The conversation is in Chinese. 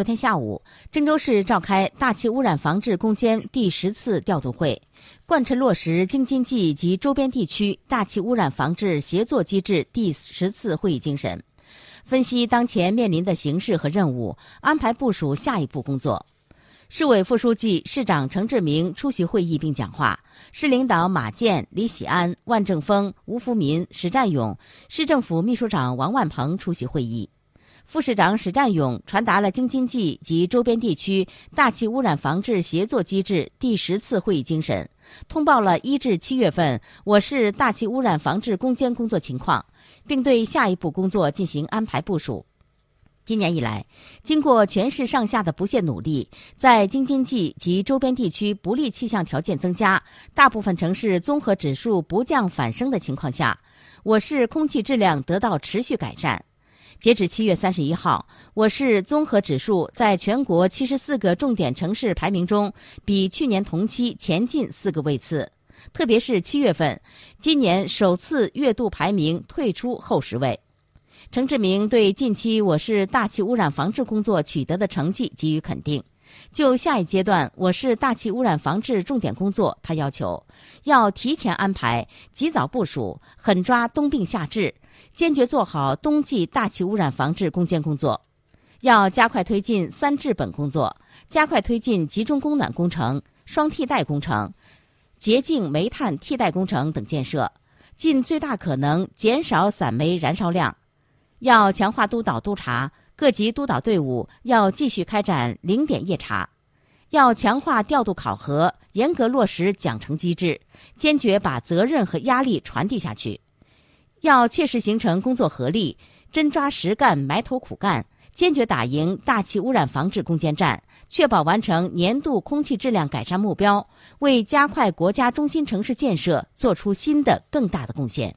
昨天下午，郑州市召开大气污染防治攻坚第十次调度会，贯彻落实京津冀及周边地区大气污染防治协作机制第十次会议精神，分析当前面临的形势和任务，安排部署下一步工作。市委副书记、市长程志明出席会议并讲话，市领导马建、李喜安、万正峰、吴福民、史占勇，市政府秘书长王万鹏出席会议。副市长史占勇传达了京津冀及周边地区大气污染防治协作机制第十次会议精神，通报了一至七月份我市大气污染防治攻坚工作情况，并对下一步工作进行安排部署。今年以来，经过全市上下的不懈努力，在京津冀及周边地区不利气象条件增加、大部分城市综合指数不降反升的情况下，我市空气质量得到持续改善。截止七月三十一号，我市综合指数在全国七十四个重点城市排名中，比去年同期前进四个位次。特别是七月份，今年首次月度排名退出后十位。程志明对近期我市大气污染防治工作取得的成绩给予肯定。就下一阶段我市大气污染防治重点工作，他要求要提前安排、及早部署、狠抓冬病夏治，坚决做好冬季大气污染防治攻坚工作。要加快推进“三治本”工作，加快推进集中供暖工程、双替代工程、洁净煤炭替代工程等建设，尽最大可能减少散煤燃烧量。要强化督导督查。各级督导队伍要继续开展零点夜查，要强化调度考核，严格落实奖惩机制，坚决把责任和压力传递下去。要切实形成工作合力，真抓实干，埋头苦干，坚决打赢大气污染防治攻坚战，确保完成年度空气质量改善目标，为加快国家中心城市建设做出新的更大的贡献。